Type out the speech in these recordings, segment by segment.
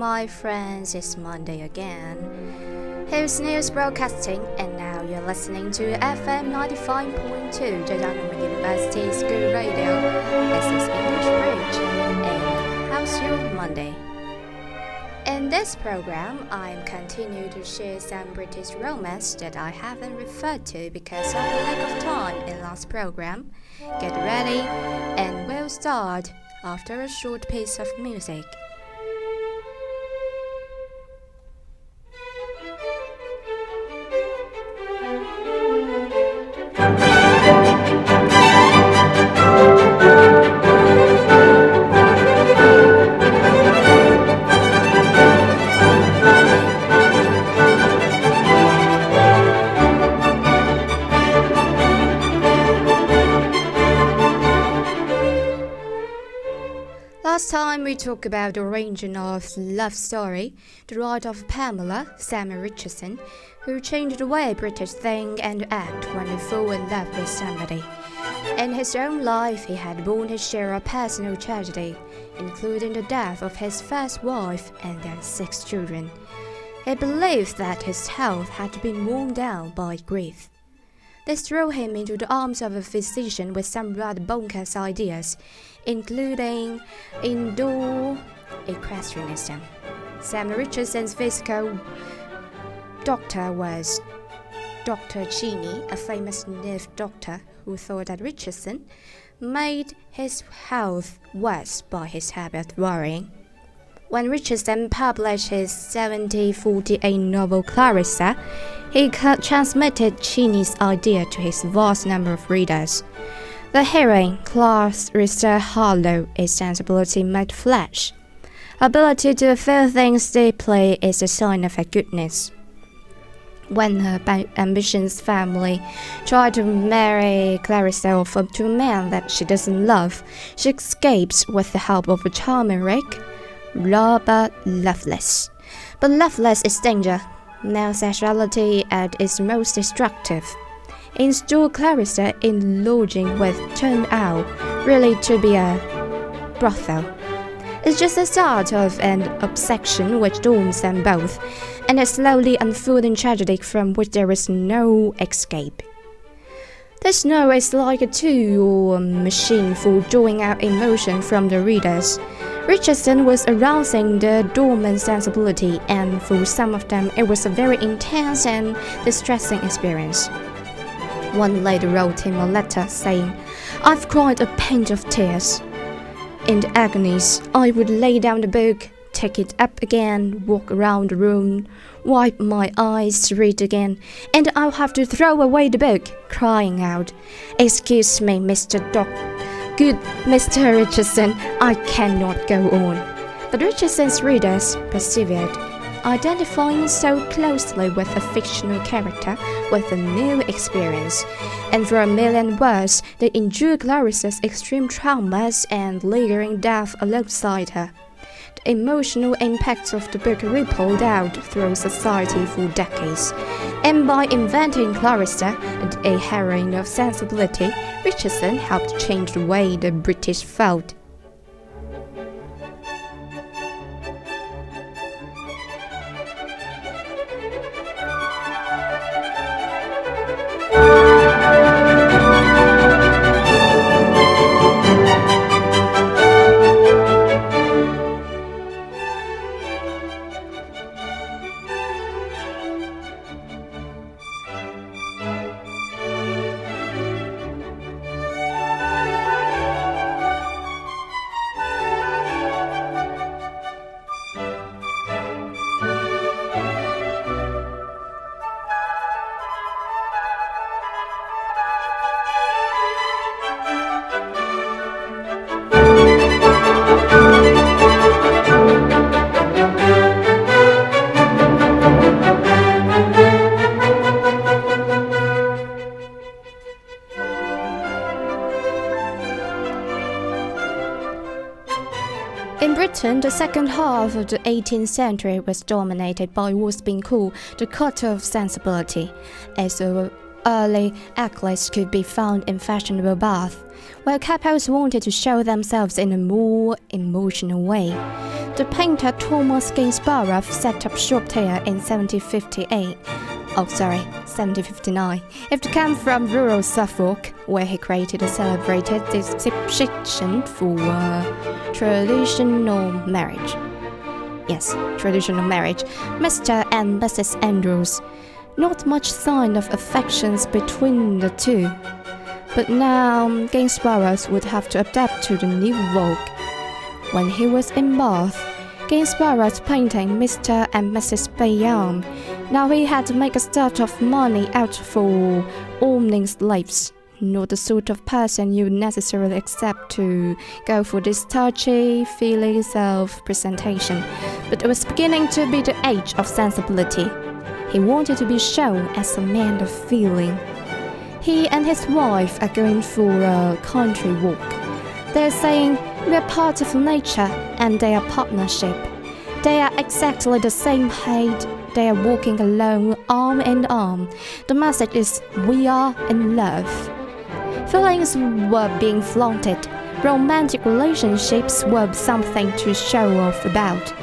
My friends. It's Monday again. Here's News Broadcasting, and now you're listening to FM 95.2 Zhejiang University School Radio. This is English Bridge, and how's your Monday? In this program, I'm continuing to share some British romance that I haven't referred to because of lack of time in last program. Get ready, and we'll start after a short piece of music. Last time we talked about the origin of love story, the rise of Pamela, Samuel Richardson, who changed the way British think and act when they fall in love with somebody. In his own life, he had borne his share of personal tragedy, including the death of his first wife and their six children. He believed that his health had been worn down by grief. This threw him into the arms of a physician with some rather bonkers ideas, including indoor equestrianism. Sam Richardson's physical doctor was Dr. Cheyne, a famous nerve doctor who thought that Richardson made his health worse by his habit of worrying. When Richardson published his 1748 novel Clarissa, he transmitted Cheyne's idea to his vast number of readers. The heroine, Clarissa Harlowe, is sensibility made flesh. Ability to feel things deeply is a sign of her goodness. When her ambitious family try to marry Clarissa off to a man that she doesn't love, she escapes with the help of a charming rake, Robert Lovelace. But Lovelace is danger, now sexuality at its most destructive. In Install Clarissa in lodging with turned out really to be a brothel. It's just the start of an obsession which dooms them both, and a slowly unfolding tragedy from which there is no escape. The snow is like a tool or machine for drawing out emotion from the readers. Richardson was arousing the dormant sensibility, and for some of them, it was a very intense and distressing experience. One lady wrote him a letter saying, I've cried a pint of tears. In the agonies, I would lay down the book, take it up again, walk around the room, wipe my eyes, read again, and I'll have to throw away the book, crying out, Excuse me, Mr. Doc. Good Mr. Richardson, I cannot go on. But Richardson's readers persevered, identifying so closely with a fictional character with a new experience, and for a million words, they endured Clarissa's extreme traumas and lingering death alongside her. The emotional impacts of the book rippled out through society for decades, and by inventing Clarissa, a heroine of sensibility, Richardson helped change the way the British felt. The second half of the 18th century was dominated by what's been called the cult of sensibility, as early eclipse could be found in fashionable baths, where couples wanted to show themselves in a more emotional way. The painter Thomas Gainsborough set up shop here in 1758. Oh, sorry, 1759. If to come from rural Suffolk, where he created a celebrated description for uh, traditional marriage. Yes, traditional marriage. Mr. and Mrs. Andrews. Not much sign of affections between the two. But now Gainsborough would have to adapt to the new vogue. When he was in Bath, Gainsborough's painting Mr. and Mrs. Byam. Now he had to make a start of money out for owning slaves. Not the sort of person you necessarily accept to go for this touchy, feely self presentation, but it was beginning to be the age of sensibility. He wanted to be shown as a man of feeling. He and his wife are going for a country walk. They're saying we are part of nature and they are partnership. They are exactly the same height. They are walking alone, arm in arm. The message is we are in love. Feelings were being flaunted. Romantic relationships were something to show off about.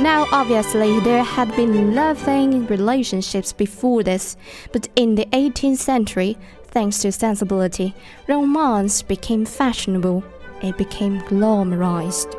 Now, obviously, there had been loving relationships before this, but in the 18th century, thanks to sensibility, romance became fashionable. It became glamorized.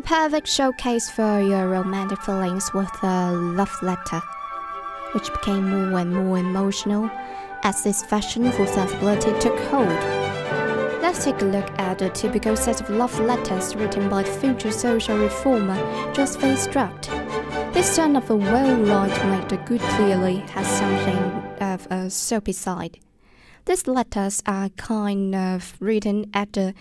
The perfect showcase for your romantic feelings was the love letter, which became more and more emotional as this fashion for sensibility took hold. Let's take a look at the typical set of love letters written by the future social reformer Joseph Strutt. This son of a well-liked made the good clearly has something of a soapy side. These letters are kind of written at the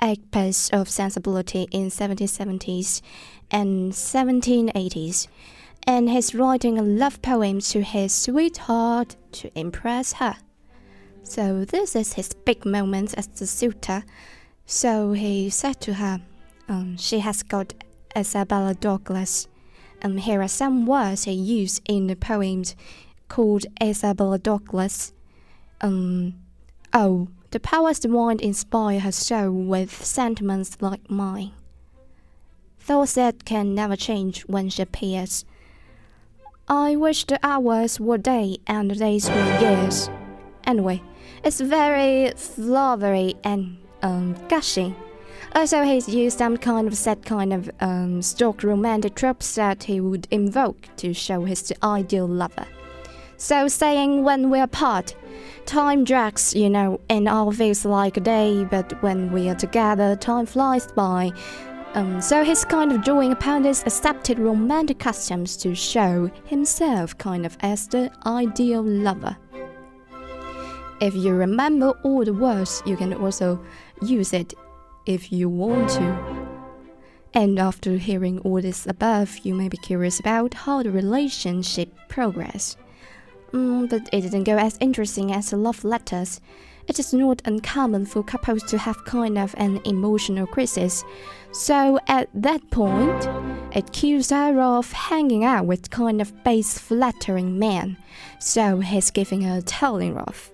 apex of sensibility in 1770s and 1780s, and he's writing a love poem to his sweetheart to impress her. So this is his big moment as the suitor. So he said to her, um, she has got Isabella Douglas. Um, here are some words he used in the poems called Isabella Douglas. Um, oh, the powers the divine inspire her soul with sentiments like mine. Thoughts that can never change when she appears. I wish the hours were day and the days were years. Anyway, it's very flowery and um, gushing. Also, he's used some kind of set kind of um, stock romantic tropes that he would invoke to show his ideal lover. So, saying when we're apart, Time drags, you know, and all feels like a day, but when we are together, time flies by. Um, so he's kind of drawing upon his accepted romantic customs to show himself kind of as the ideal lover. If you remember all the words, you can also use it if you want to. And after hearing all this above, you may be curious about how the relationship progressed. Mm, but it didn't go as interesting as the love letters. It is not uncommon for couples to have kind of an emotional crisis. So at that point, it accused her of hanging out with kind of base flattering men. So he's giving her a telling off.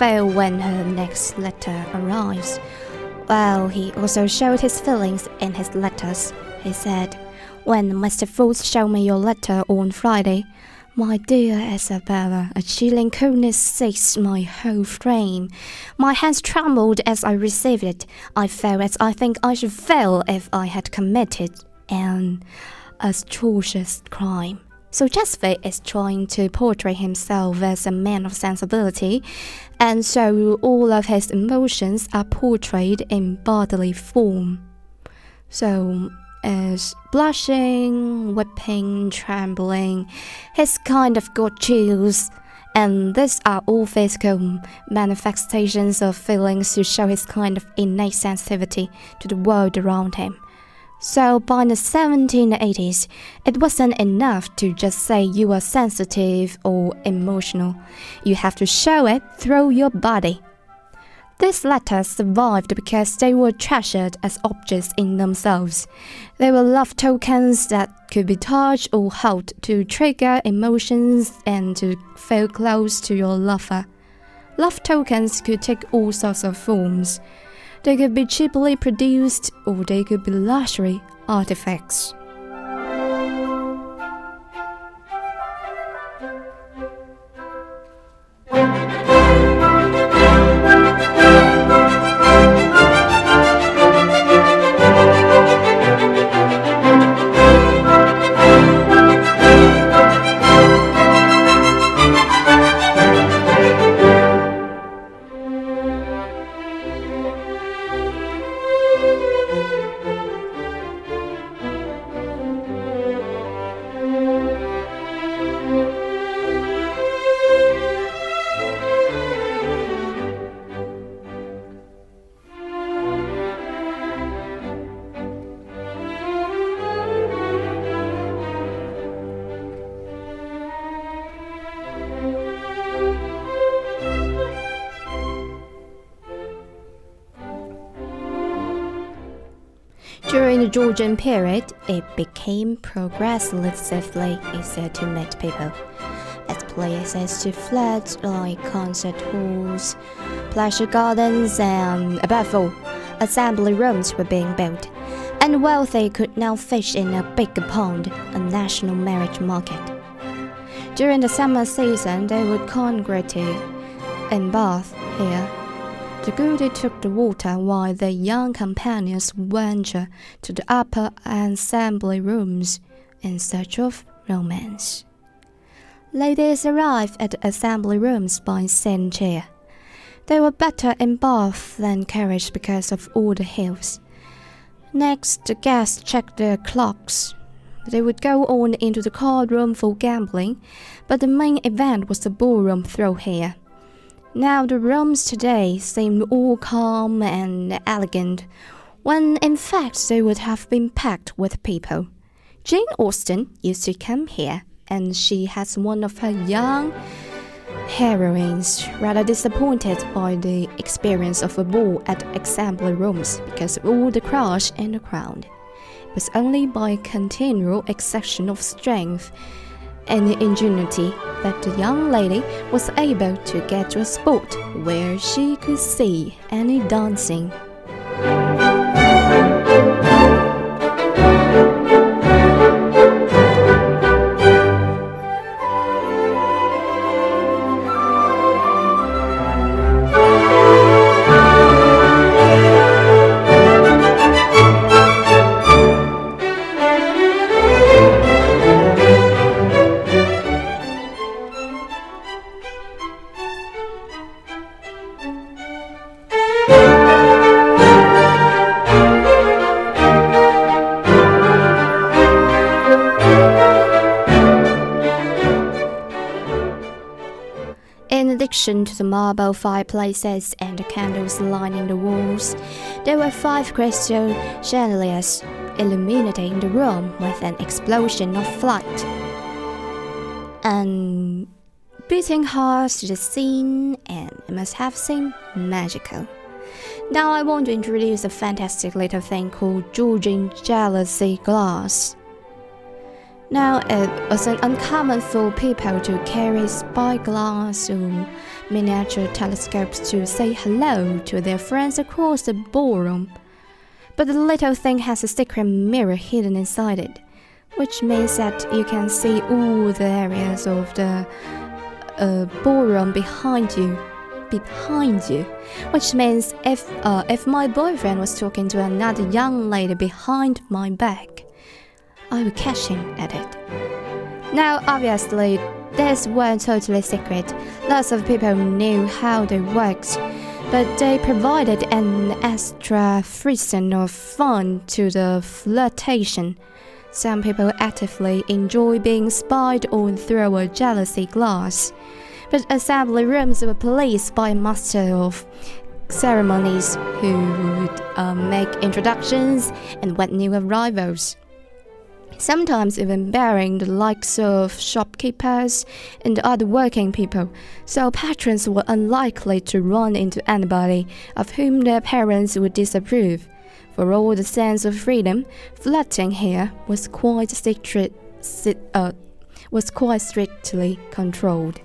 Fail when her next letter arrives. Well, he also showed his feelings in his letters. He said, When Mr. Fools showed me your letter on Friday, my dear Isabella, a chilling coldness seized my whole frame. My hands trembled as I received it. I felt as I think I should feel if I had committed an atrocious crime. So Jasper is trying to portray himself as a man of sensibility, and so all of his emotions are portrayed in bodily form. So is blushing, weeping, trembling. He's kind of got chills. And these are all physical manifestations of feelings to show his kind of innate sensitivity to the world around him. So by the 1780s, it wasn't enough to just say you are sensitive or emotional. You have to show it through your body. These letters survived because they were treasured as objects in themselves. They were love tokens that could be touched or held to trigger emotions and to feel close to your lover. Love tokens could take all sorts of forms. They could be cheaply produced or they could be luxury artifacts. Georgian period, it became progressively easier to meet people. As places to flats like concert halls, pleasure gardens, and above all, assembly rooms were being built, and wealthy could now fish in a big pond, a national marriage market. During the summer season, they would congregate in Bath here the goody took the water while the young companions ventured to the upper assembly rooms in search of romance. Ladies arrived at the assembly rooms by sedan chair. They were better in bath than carriage because of all the hills. Next, the guests checked their clocks. They would go on into the card room for gambling, but the main event was the ballroom throw here. Now, the rooms today seem all calm and elegant, when in fact they would have been packed with people. Jane Austen used to come here, and she has one of her young heroines rather disappointed by the experience of a ball at assembly rooms because of all the crush and the crowd. It was only by continual exertion of strength and ingenuity that the young lady was able to get to a spot where she could see any dancing. Marble fireplaces and candles lining the walls, there were five crystal chandeliers illuminating the room with an explosion of light. And beating hearts to the scene, and it must have seemed magical. Now I want to introduce a fantastic little thing called Georgian jealousy glass. Now, it was an uncommon for people to carry spyglass or miniature telescopes to say hello to their friends across the ballroom. But the little thing has a secret mirror hidden inside it, which means that you can see all the areas of the uh, ballroom behind you. Behind you, which means if uh, if my boyfriend was talking to another young lady behind my back, I would catch him at it. Now, obviously, this weren't totally secret. Lots of people knew how they worked, but they provided an extra frisson of fun to the flirtation. Some people actively enjoy being spied on through a jealousy glass. But assembly rooms were policed by a master of ceremonies who would um, make introductions and wed new arrivals sometimes even bearing the likes of shopkeepers and other working people, so patrons were unlikely to run into anybody of whom their parents would disapprove. For all the sense of freedom, flirting here was quite strict, uh, was quite strictly controlled.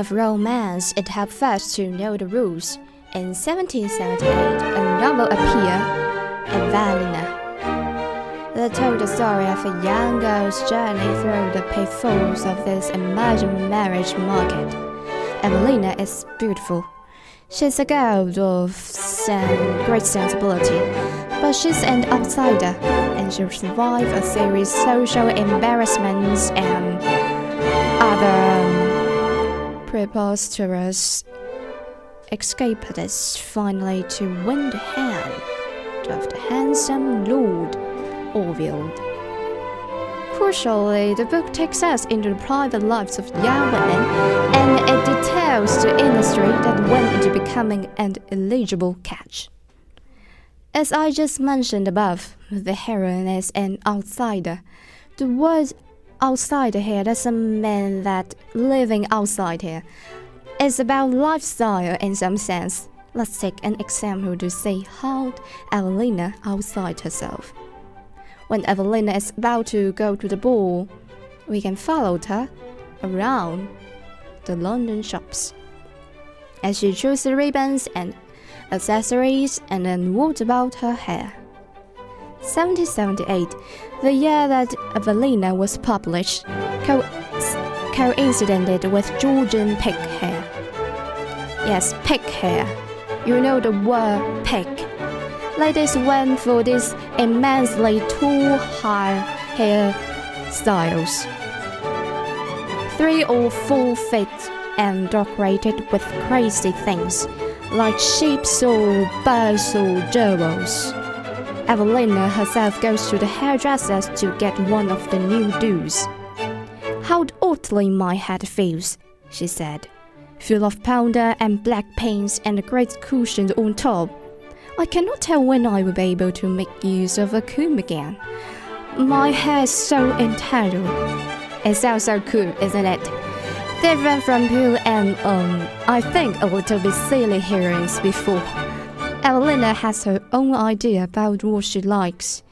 Of romance, it helped first to know the rules. In 1778, a novel appeared, Evelina. That told the story of a young girl's journey through the pitfalls of this emerging marriage market. Evelina is beautiful. She's a girl of some great sensibility, but she's an outsider, and she'll survive a series of social embarrassments and other preposterous escapists finally to win the hand of the handsome Lord Orville. Crucially, the book takes us into the private lives of young women and it details the industry that went into becoming an eligible catch. As I just mentioned above, the heroine is an outsider. The word outside here doesn't mean that living outside here. It's about lifestyle in some sense. Let's take an example to see how Evelina outside herself. When Evelina is about to go to the ball, we can follow her around the London shops. As she chooses ribbons and accessories and then what about her hair. 1778, the year that Evelina was published, co coincided with Georgian pig hair. Yes, pig hair. You know the word pig. Ladies went for these immensely tall high hair styles. Three or four feet and decorated with crazy things like sheep or birds or jewels. Evelina herself goes to the hairdresser's to get one of the new do's. How oddly my head feels, she said, full of powder and black paints and a great cushion on top. I cannot tell when I will be able to make use of a comb again. My hair is so entangled. It sounds so cool, isn't it? Different from you and, um, I think a little bit silly hearings before. Evelina has her own idea about what she likes,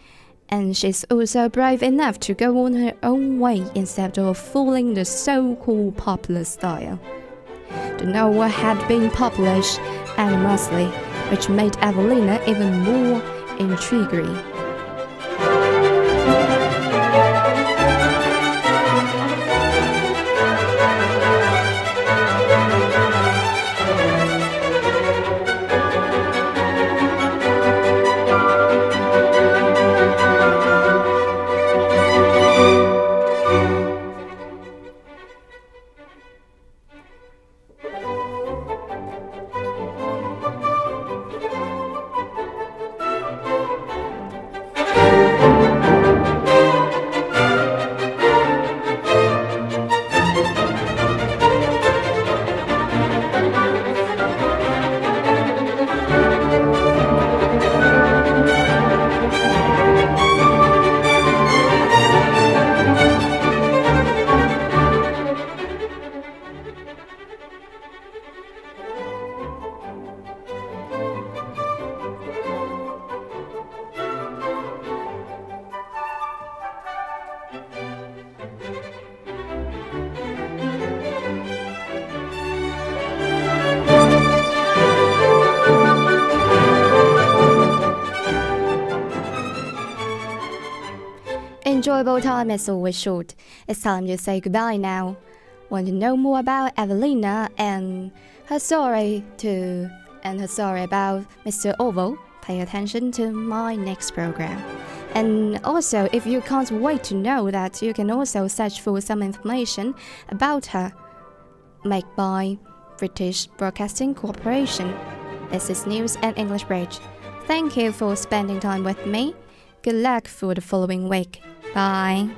and she's also brave enough to go on her own way instead of following the so called popular style. the novel had been published anonymously, which made Evelina even more intriguing. Enjoyable time is always short. It's time to say goodbye now. Want to know more about Evelina and her story to and her story about Mr. Orville? Pay attention to my next program. And also, if you can't wait to know that, you can also search for some information about her made by British Broadcasting Corporation. This is News and English Bridge. Thank you for spending time with me. Good luck for the following week. Bye.